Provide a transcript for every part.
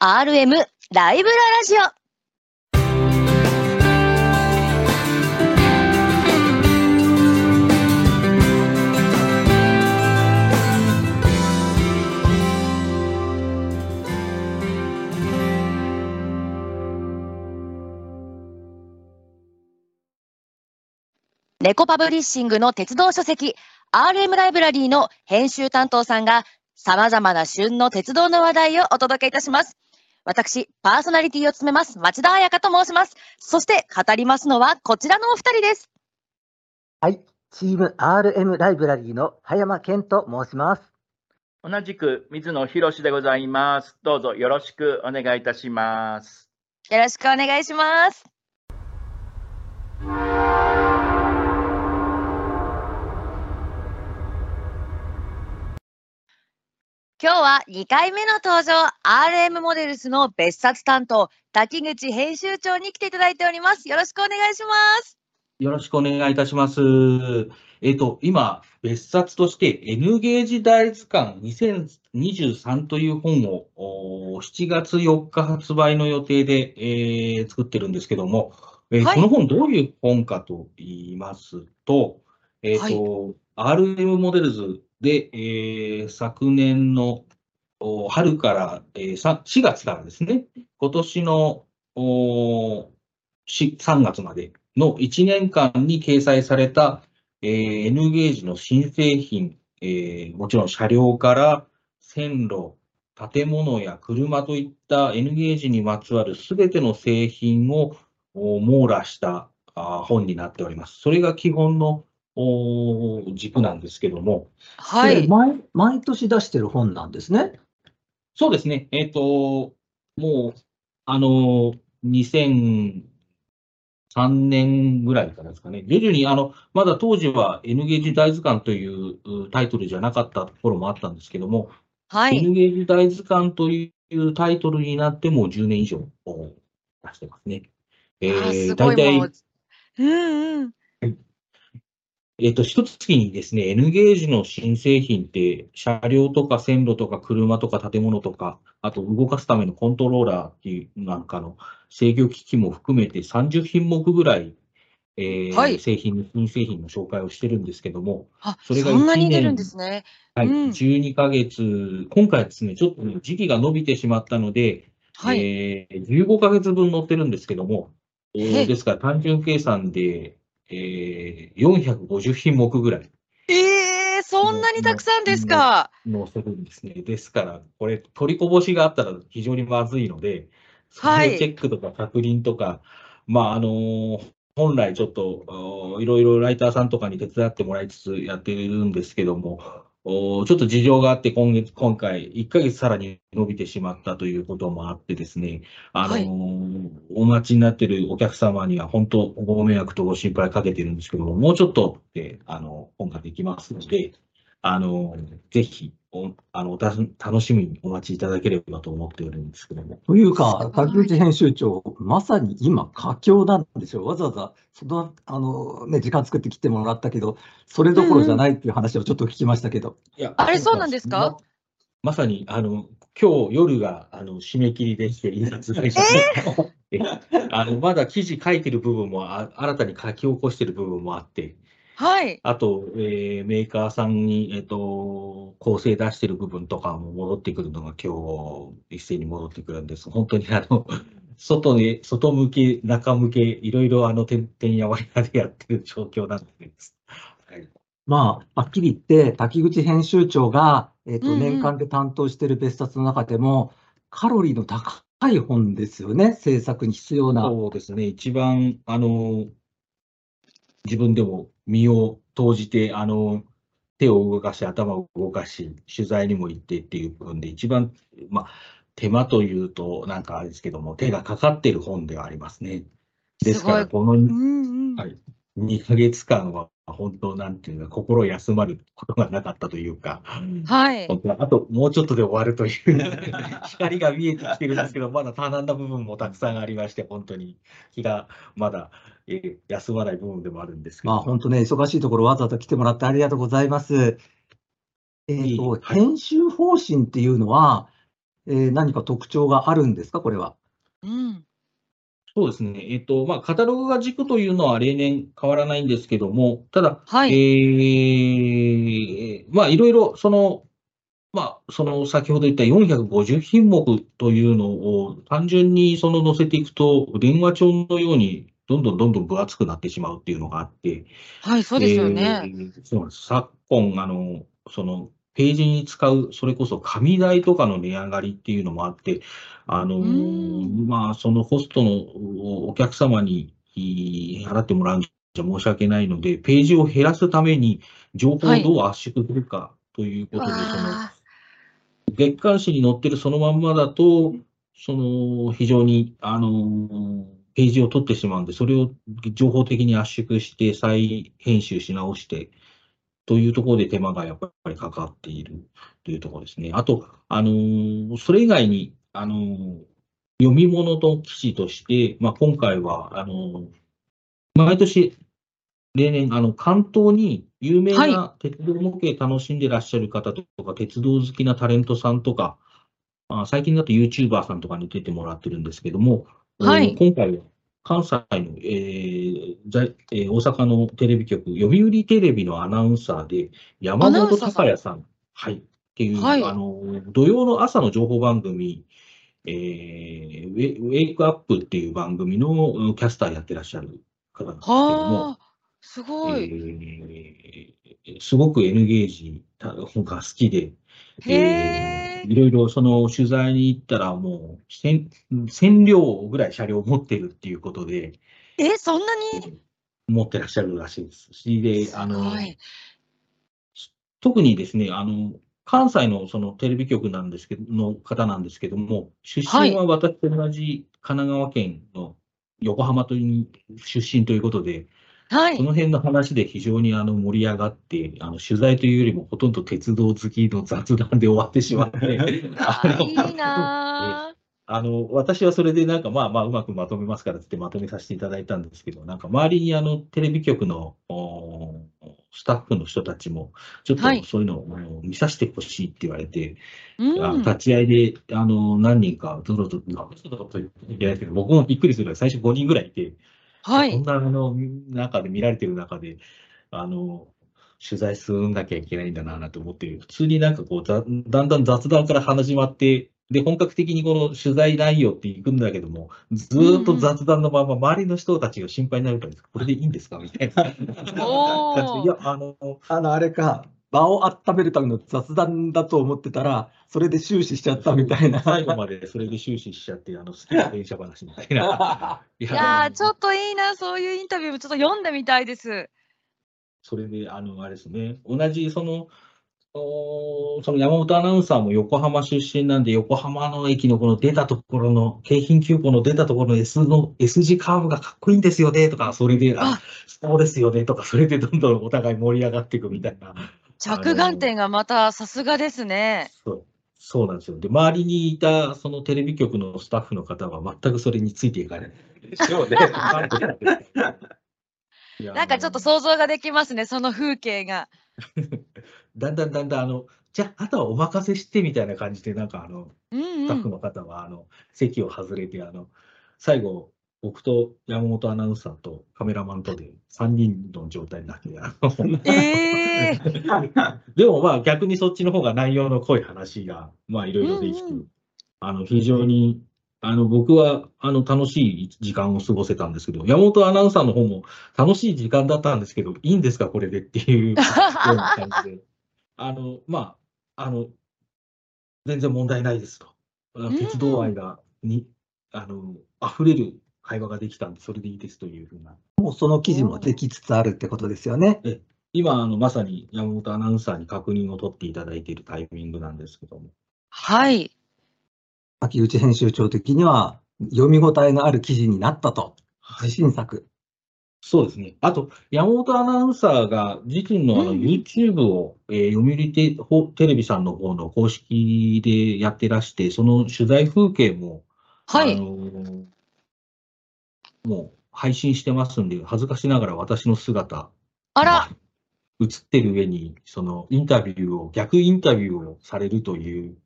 RM ライブララジオ。猫パブリッシングの鉄道書籍 RM ライブラリーの編集担当さんが様々な旬の鉄道の話題をお届けいたします。私、パーソナリティを務めます町田彩香と申します。そして語りますのはこちらのお二人です。はい、チーム RM ライブラリーの葉山健と申します。同じく水野博でございます。どうぞよろしくお願いいたします。よろしくお願いします。今日は2回目の登場、RM モデルスの別冊担当、滝口編集長に来ていただいております。よろしくお願いします。よろしくお願いいたします。えっ、と、今、別冊として N ゲージ大図鑑2023という本をおー7月4日発売の予定で、えー作ってるんですけども、えーはいこの本どういう本かと言いますと、えっ、と、RM モデルズで、えー昨年の春から、えー4月からですね、今年のお3月までの1年間に掲載された、えー N ゲージの新製品、えーもちろん車両から線路、建物や車といった N ゲージにまつわるすべての製品を網羅した本になっております。それが基本の軸なんですけども、はい。で毎毎年出してる本なんですね。そうですね、えっ、と、もう、あの、2003年ぐらいからですかね、徐々に、あの、まだ当時は N ゲージ大図鑑といううタイトルじゃなかったところもあったんですけども、はい。N ゲージ大図鑑というタイトルになってもう10年以上お出してますね。えあーー、すご大体いもう、うんうん。えっと、一月にですね、N ゲージの新製品って、車両とか線路とか車とか建物とか、あと動かすためのコントローラーっていうなんかの制御機器も含めて30品目ぐらい、えーはい製品、新製品の紹介をしてるんですけども、あ、それがそんなに出るんですね。はい、うん12ヶ月、今回ですね、ちょっとね時期が伸びてしまったので、はい。えー15ヶ月分載ってるんですけども、えーえですから単純計算で、えー450品目ぐらい。えー、そんなにたくさんですか？載せるんですね。ですから、これ、取りこぼしがあったら非常にまずいので、はいチェックとか確認とか、まあ、あのー本来ちょっと、おいろいろライターさんとかに手伝ってもらいつつやってるんですけども、おちょっと事情があって今月、今回、1ヶ月さらに伸びてしまったということもあってですね、あのーお待ちになっているお客様には本当ご迷惑とご心配かけてるんですけども、もうちょっとで、あの、本ができますので、あの、ぜひ、おあの、おた楽しみにお待ちいただければと思っておるんですけども。というすか、竹内編集長、まさに今、佳境なんですよ。わざわざ、その、あの、ね、時間作ってきてもらったけど、それどころじゃないっていう話をちょっと聞きましたけど。いやあれそうなんですか？ままさに、あの、今日夜が、あの、締め切りでして、印刷会社であの、まだ記事書いてる部分もあ、新たに書き起こしてる部分もあって、はい。あと、えーメーカーさんに、えっ、と、構成出してる部分とかも戻ってくるのが今日一斉に戻ってくるんです。本当にあの、外で、外向け、中向け、いろいろあの、点々やわやでやってる状況なんです。はい。まあ、はっきり言って、滝口編集長が、えっと、うんうん年間で担当している別冊の中でも、カロリーの高い本ですよね、制作に必要な。そうですね、一番、あの、自分でも身を投じて、あの、手を動かし、頭を動かし、取材にも行ってっていう部分で、一番、まあ、手間というと、なんかあれですけども、手がかかっている本ではありますね。ですから、すこのうんうん。はい2ヶ月間は、本当、なんていうか、心休まることがなかったというか、はい。本当あともうちょっとで終わるという光が見えてきてるんですけど、まだ多難な部分もたくさんありまして、本当に気がまだ、えー休まない部分でもあるんですけど。まあ本当ね、忙しいところわざわざ来てもらってありがとうございます。えっと、はい編集方針っていうのは、えー何か特徴があるんですか、これは？うん。そうですね。えっと、まあ、カタログが軸というのは例年変わらないんですけども、ただ、はい。えーまあ、いろいろ、その、まあ、その先ほど言った450品目というのを単純にその載せていくと、電話帳のようにどんどんどんどん分厚くなってしまうっていうのがあって、はい、そうですよね。えーそうなんです。昨今、あの、その、ページに使う、それこそ紙代とかの値上がりっていうのもあって、あのうん。まあ、そのホストのおお客様にい払ってもらうんじゃ申し訳ないので、ページを減らすために情報をどう圧縮するかということで、その、わ月刊誌に載ってるそのまんまだと、その、非常に、あの、ページを取ってしまうんで、それを情報的に圧縮して再編集し直して、というところで手間がやっぱりかかっているというところですね。あと、あの、それ以外に、あの、読み物の記事として、まあ、今回は、あの、毎年、例年、あの、関東に有名はな鉄道模型楽しんでらっしゃる方とか、鉄道好きなタレントさんとか、あ最近だと YouTuber さんとかに出てもらってるんですけども、はいえー今回は関西の、えー在えー大阪のテレビ局、読売テレビのアナウンサーで、山本アナウンサーさん。隆也さん、はい、っていう、はい。あの、土曜の朝の情報番組、えーウェウェイクアップっていう番組のうんキャスターやってらっしゃる方なんですけども、はあ、すごい。えーすごく N ゲージが好きで、へーいろいろその取材に行ったらもう1000 1000両ぐらい車両持ってるっていうことで、え、そんなに？持ってらっしゃるらしいです。し、で、あの、はい。特にですね、あの、関西のそのテレビ局なんですけど、の方なんですけども、出身は私と同じ神奈川県の横浜という出身ということで、はい。その辺の話で非常にあの盛り上がって、あの取材というよりもほとんど鉄道好きの雑談で終わってしまって、ああのいいな あの、私はそれでなんかまあまあうまくまとめますからってまとめさせていただいたんですけど、なんか周りにあのテレビ局のおスタッフの人たちも、ちょっとはいそういうのを見させてほしいって言われて、ー。うん。あ立ち会いであの何人かゾロゾロ、ゾロゾロと言って僕もびっくりするぐらい最初5人ぐらいいて、はい。こんなあの中で見られてる中で、あの、取材すんなきゃいけないんだななんて思って、普通になんかこうだ、だんだん雑談から始まって、で、本格的にこの取材内容っていくんだけども、ずーっと雑談のまま、周りの人たちが心配になるから、これでいいんですか？みたいな。いや、あの、あの、あれか、場を温めるための雑談だと思ってたら、それで終始しちゃったみたいな。最後までそれで終始しちゃって、あの、好きな電車話みたいな。いいやー、ちょっといいな、そういうインタビューもちょっと読んでみたいです。それで、あの、あれですね、同じその、おその山本アナウンサーも横浜出身なんで、横浜の駅のこの出たところの、京浜急行の出たところの S の S 字カーブがかっこいいんですよねとか、それで、ああそうですよねとか、それでどんどんお互い盛り上がっていくみたいな。着眼点がまたさすがですね。そうそうなんですよ。で、周りにいたそのテレビ局のスタッフの方は全くそれについていかないでしょうね。なんかちょっと想像ができますね、その風景が。だんだんだんだん、あの、じゃあ、あとはお任せしてみたいな感じで、なんかあの、うんうん。スタッフの方は、あの、席を外れて、あの、最後、僕と山本アナウンサーとカメラマンとで3人の状態になって、ええ でもまあ逆にそっちの方が内容の濃い話が、まあいろいろできて、うんうんあの、非常に、あの、僕は、あの、楽しい時間を過ごせたんですけど、山本アナウンサーの方も楽しい時間だったんですけど、いいんですか、これでっていう ような感じで。あの、まあ、あの、全然問題ないですと。鉄道愛が、に、あの、溢れる会話ができたんで、それでいいですというふうな。もうその記事もできつつあるってことですよね。今、あの、まさに山本アナウンサーに確認を取っていただいているタイミングなんですけども。はい。秋内編集長的には読み応えのある記事になったと。自信作。そうですね。あと、山本アナウンサーが自身のあのうんうん YouTube を、えー読売テほテレビさんの方の公式でやってらして、その取材風景も、はい。あのーもう配信してますんで、恥ずかしながら私の姿。あら、が映ってる上に、そのインタビューを、逆インタビューをされるという、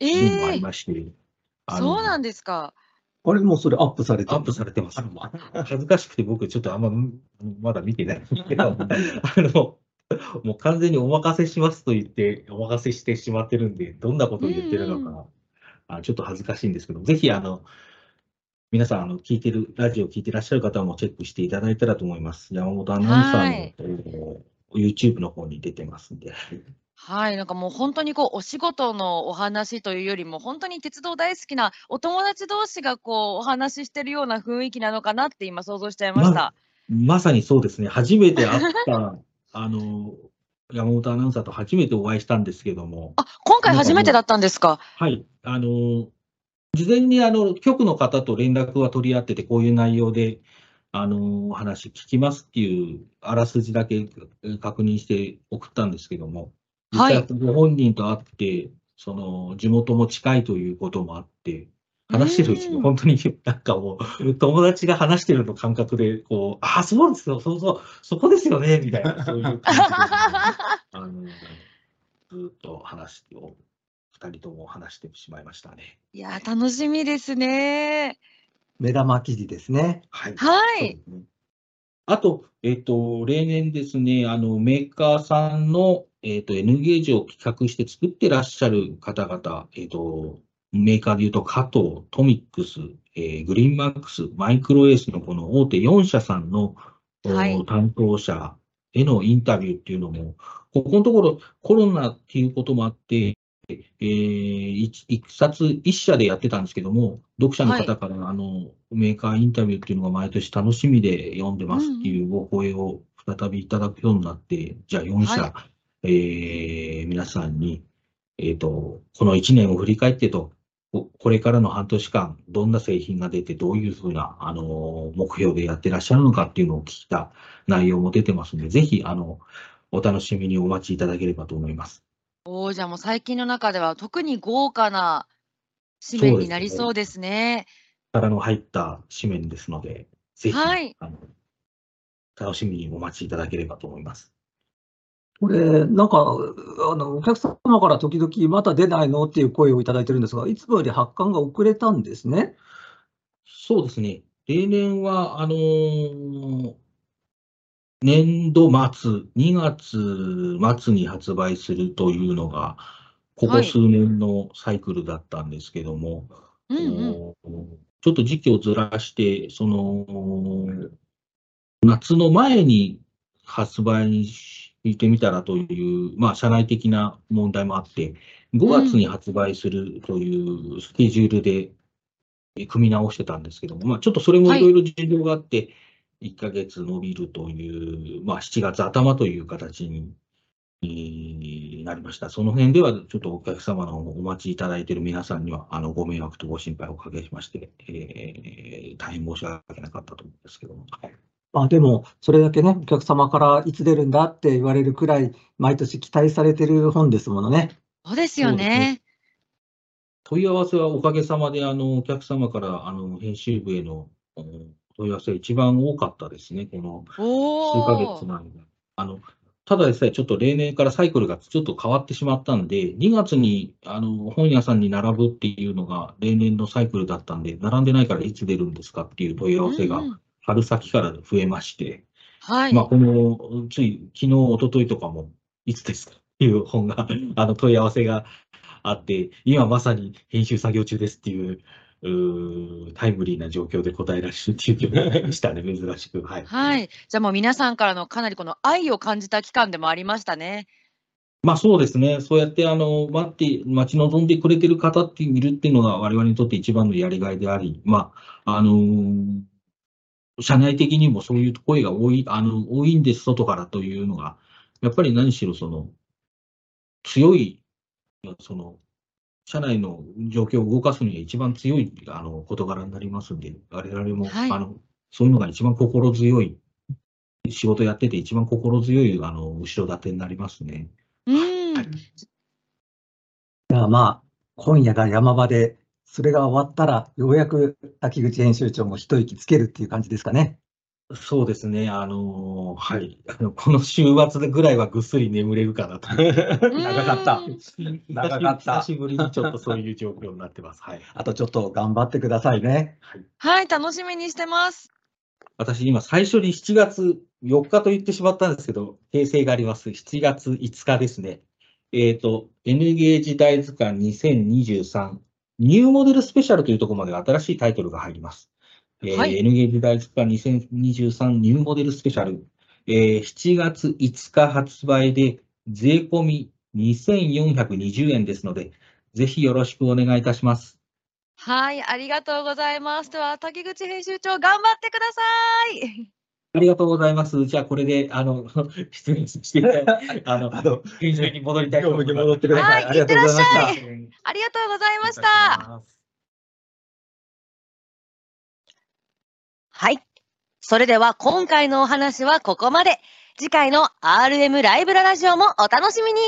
えいうのもありえまして、あのそうなんですか。あれもうそれアップされてるアップされてます。恥ずかしくて僕ちょっとあんままだ見てないんですけど、あの、もう完全にお任せしますと言って、お任せしてしまってるんで、どんなことを言ってるのうん。か、あちょっと恥ずかしいんですけど、ぜひあの、皆さん、あの、聞いてる、ラジオ聞いてらっしゃる方もチェックしていただいたらと思います。山本アナウンサーの、はいえー YouTube の方に出てますんで。はい、なんかもう本当にこうお仕事のお話というよりも、本当に鉄道大好きなお友達同士がこうお話ししてるような雰囲気なのかなって今想像しちゃいました。まさにそうですね。初めて会った、あの、山本アナウンサーと初めてお会いしたんですけども、あ、今回初めてだったんですか？はい。あの、事前にあの、局の方と連絡は取り合ってて、こういう内容で、あの、お話聞きますっていう、あらすじだけえ確認して送ったんですけども、実はい際ご本人と会って、その、地元も近いということもあって、話してるうちにうん。本当になんかもう、友達が話してるの感覚で、こう、ああ、そうですよ、そうそう、そこですよね、みたいな、そういう感じで、あの、ずっと話を、二人とも話してしまいましたね。いやー、楽しみですね。目玉記事ですね。はい。はい。そうですねあと、えっ、と、例年ですね、あの、メーカーさんの、えっ、と、N ゲージを企画して作ってらっしゃる方々、えっ、と、メーカーでいうと、加藤、トミックス、えーグリーンマックス、マイクロエースのこの大手4社さんの、おはい担当者へのインタビューっていうのも、ここのところコロナっていうこともあって、えー一一冊一社でやってたんですけども、読者の方から、あのメーカーインタビューっていうのが毎年楽しみで読んでますっていうお声を再びいただくようになって、じゃあ4社、はえー皆さんに、えっ、と、この1年を振り返ってと、ここれからの半年間、どんな製品が出て、どういうふうな、あの、目標でやってらっしゃるのかっていうのを聞いた内容も出てますので、ぜひ、あの、お楽しみにお待ちいただければと思います。おーじゃあもう最近の中では特に豪華な紙面になりそうですね。力の入った紙面ですので、ぜひ、はいあの楽しみにお待ちいただければと思います。これ、なんか、あの、お客様から時々まだ出ないの？っていう声をいただいてるんですが、いつもより発刊が遅れたんですね。そうですね。例年は、あのー年度末、2月末に発売するというのが、ここはい数年のサイクルだったんですけども、うんうん。おちょっと時期をずらして、その、夏の前に発売にしてみたらという、まあ、社内的な問題もあって、5月に発売するというスケジュールでえ組み直してたんですけども、まあ、ちょっとそれもいろいろ事情があって、1ヶ月伸びるという、まあ、7月頭という形にえーなりました。その辺では、ちょっとお客様のお待ちいただいている皆さんには、あの、ご迷惑とご心配をおかけしまして、えー大変申し訳なかったと思うんですけども。はいあでも、それだけね、お客様からいつ出るんだって言われるくらい、毎年期待されてる本ですものね。そうですよねね。問い合わせはおかげさまで、あの、お客様から、あの、編集部へのうん問い合わせが一番多かったですね、この数ヶ。月前に。あの、ただでさえちょっと例年からサイクルがちょっと変わってしまったんで、2月にあの本屋さんに並ぶっていうのが例年のサイクルだったんで、並んでないからいつ出るんですかっていう問い合わせが春先から増えまして、はい。まあ、このつい昨日、一昨日とかも、いつですかっていう本が、あの問い合わせがあって、今まさに編集作業中ですっていう、うータイムリーな状況で答えられるっていうしたね、珍しく。はい。はい。じゃあもう皆さんからのかなりこの愛を感じた期間でもありましたね。まあそうですね。そうやって、あの、待って、待ち望んでくれてる方っているっていうのが我々にとって一番のやりがいであり、まあ、あのー社内的にもそういう声が多い、あの、多いんです、外からというのが、やっぱり何しろその、強い、その、社内の状況を動かすには一番強い、あの、事柄になりますんで、我々も、はいあの、そういうのが一番心強い、仕事やってて一番心強い、あの、後ろ盾になりますね。うん。はいいやまあ、今夜が山場で、それが終わったら、ようやく滝口編集長も一息つけるっていう感じですかね。そうですね。あのーはい。あのこの週末ぐらいはぐっすり眠れるかなと。長かったうん。長かった 久しぶりにちょっとそういう状況になってます。はい。あとちょっと頑張ってくださいね。はい、楽しみにしてます。私今最初に7月4日と言ってしまったんですけど、訂正があります。7月5日ですね。えっ、と、N ゲージ大図鑑2023ニューモデルスペシャルというところまで新しいタイトルが入ります。えーはい N ゲージ大図鑑2023ニューモデルスペシャル。えー7月5日発売で税込み2420円ですので、ぜひよろしくお願いいたします。はい、ありがとうございます。では、竹口編集長、頑張ってください。ありがとうございます。じゃあこれで、あの、失礼していただいて、あの、あの、編集に戻りたいと業思います。務に戻ってくださ。はいいありがとうございました。ありがとうございました。はい。それでは、今回のお話はここまで。次回の RM ライブララジオもお楽しみに。